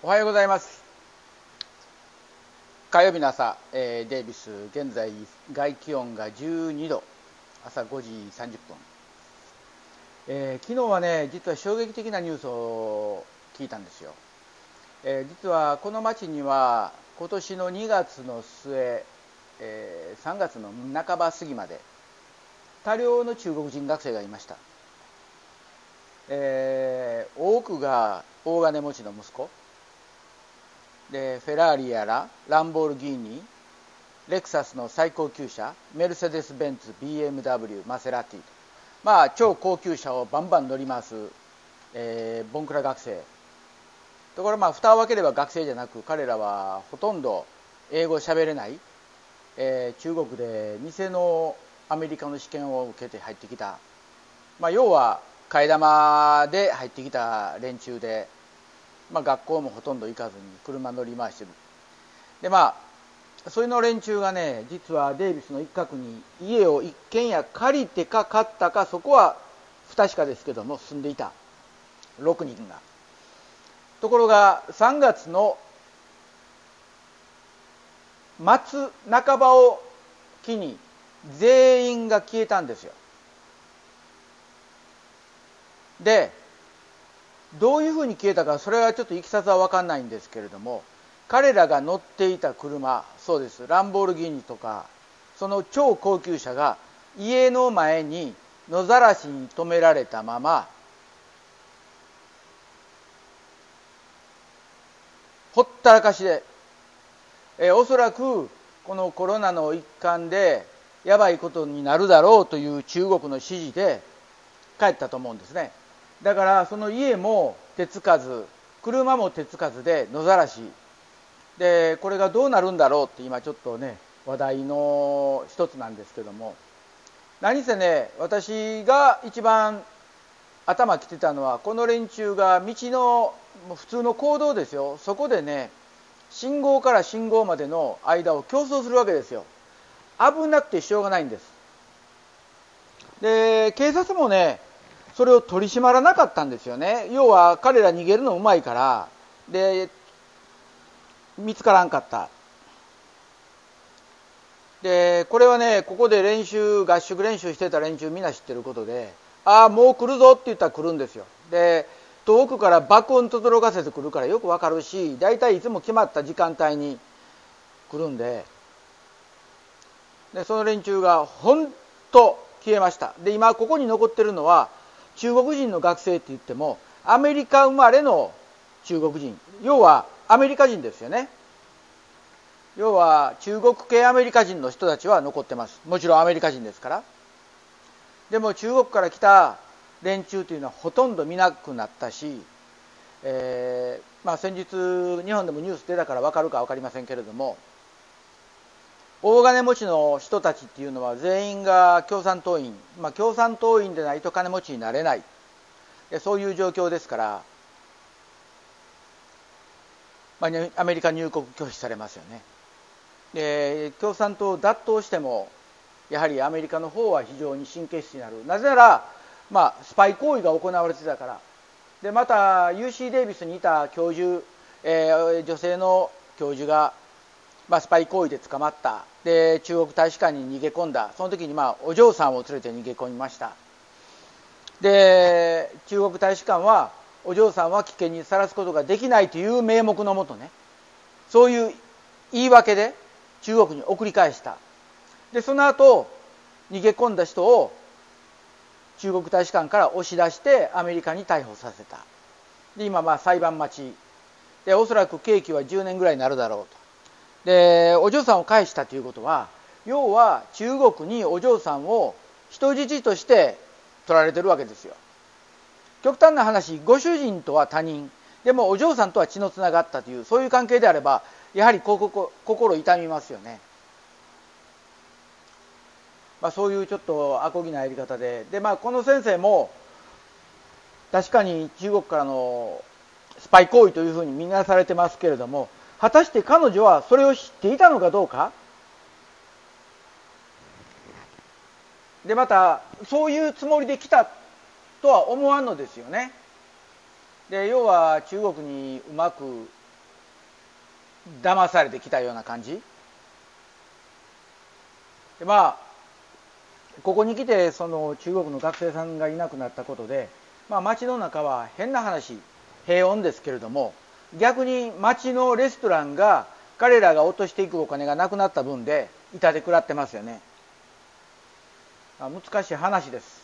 おはようございます。火曜日の朝、えー、デイビス現在外気温が12度朝5時30分、えー、昨日はね実は衝撃的なニュースを聞いたんですよ、えー、実はこの町には今年の2月の末、えー、3月の半ば過ぎまで多量の中国人学生がいました、えー、多くが大金持ちの息子。でフェラーリやらランボルギーニレクサスの最高級車メルセデス・ベンツ BMW マセラティまあ超高級車をバンバン乗ります、えー、ボンクラ学生。ところまあ蓋を開ければ学生じゃなく彼らはほとんど英語しゃべれない、えー、中国で偽のアメリカの試験を受けて入ってきた、まあ、要は替え玉で入ってきた連中でまあ、学校もほとんど行かずに車乗り回してる。でまあそれの連中がね実はデイビスの一角に家を一軒家借りてか買ったかそこは不確かですけども住んでいた。6人が。ところが3月の末半ばを機に全員が消えたんですよ。でどういうふうに消えたかそれはちょっといきさつは分かんないんですけれども彼らが乗っていた車そうですランボルギーニとかその超高級車が家の前に野ざらしに止められたままほったらかしで、えおそらくこのコロナの一環でやばいことになるだろうという中国の指示で帰ったと思うんですね。だからその家も手つかず車も手つかずで野ざらし。でこれがどうなるんだろうって今ちょっとね話題の一つなんですけども。何せね私が一番頭きてたのはこの連中が道の普通の行動ですよ。そこでね信号から信号までの間を競争するわけですよ。危なくてしょうがないんです。で警察もねそれを取り締まらなかったんですよね。要は彼ら逃げるのうまいから。で見つからんかった。でこれはねここで練習合宿練習してた連中みんな知ってることでああもう来るぞって言ったら来るんですよ。で遠くから爆音とどろかせてくるからよくわかるし大体いつも決まった時間帯に来るんででその連中が本当消えました。で今ここに残ってるのは中国人の学生って言ってもアメリカ生まれの中国人。要はアメリカ人ですよね。要は中国系アメリカ人の人たちは残ってます。もちろんアメリカ人ですから。でも中国から来た連中というのはほとんど見なくなったし、えー、まあ、先日日本でもニュース出たから分かるか分かりませんけれども大金持ちの人たちっていうのは全員が共産党員、まあ、共産党員でないと金持ちになれない。そういう状況ですから、まあ、アメリカ入国拒否されますよね。で共産党を打倒してもやはりアメリカの方は非常に神経質になる。なぜなら、まあ、スパイ行為が行われてたから。でまた UC デイビスにいた教授、えー、女性の教授がまあ、スパイ行為で捕まった。で中国大使館に逃げ込んだ。その時にまあお嬢さんを連れて逃げ込みました。で中国大使館はお嬢さんは危険にさらすことができないという名目のもとねそういう言い訳で中国に送り返した。でその後逃げ込んだ人を中国大使館から押し出してアメリカに逮捕させた。で今まあ裁判待ち。でおそらく刑期は10年ぐらいになるだろうと。でお嬢さんを返したということは要は中国にお嬢さんを人質として取られてるわけですよ。極端な話ご主人とは他人。でもお嬢さんとは血のつながったというそういう関係であればやはり心痛みますよね、まあ、そういうちょっとアコギなやり方で。で、まあ、この先生も確かに中国からのスパイ行為というふうに見なされてますけれども果たして彼女はそれを知っていたのかどうか？でまたそういうつもりで来たとは思わんのですよね。で要は中国にうまく騙されてきたような感じ。でまあここに来てその中国の学生さんがいなくなったことで、まあ、街の中は変な話平穏ですけれども逆に街のレストランが彼らが落としていくお金がなくなった分で痛手食らってますよね。難しい話です。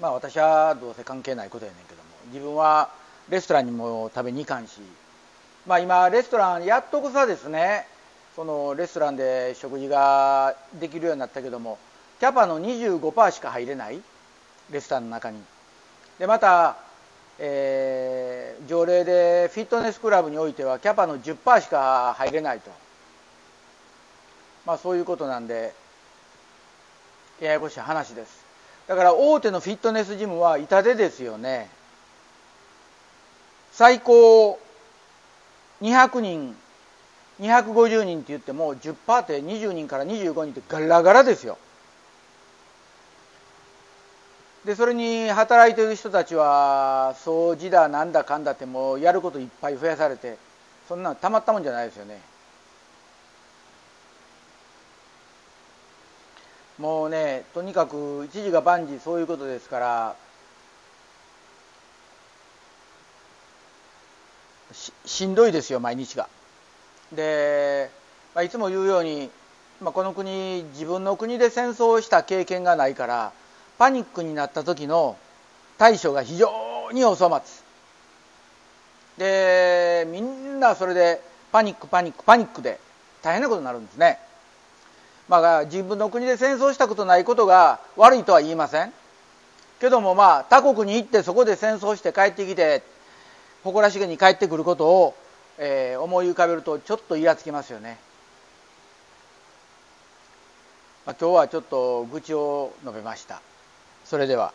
まあ私はどうせ関係ないことやねんけども。自分はレストランにも食べに行かんし。まあ今レストランやっとこさですね。そのレストランで食事ができるようになったけどもキャパの25%しか入れないレストランの中に。でまた、えー、条例でフィットネスクラブにおいてはキャパの10%しか入れないと。まあそういうことなんでややこしい話です。だから大手のフィットネスジムは痛手ですよね。最高200人250人って言っても10%って20人から25人ってガラガラですよ。でそれに働いている人たちは掃除だなんだかんだってもうやることいっぱい増やされてそんなたまったもんじゃないですよねもうねとにかく一時が万事そういうことですからしんどいですよ毎日が。で、まあ、いつも言うように、まあ、この国自分の国で戦争をした経験がないからパニックになった時の対処が非常にお粗末。でみんなそれでパニックパニックパニックで大変なことになるんですね。まあ、自分の国で戦争したことないことが悪いとは言いません。けどもまあ他国に行ってそこで戦争して帰ってきて誇らしげに帰ってくることを、えー、思い浮かべるとちょっとイラつきますよね、まあ、今日はちょっと愚痴を述べました。それでは。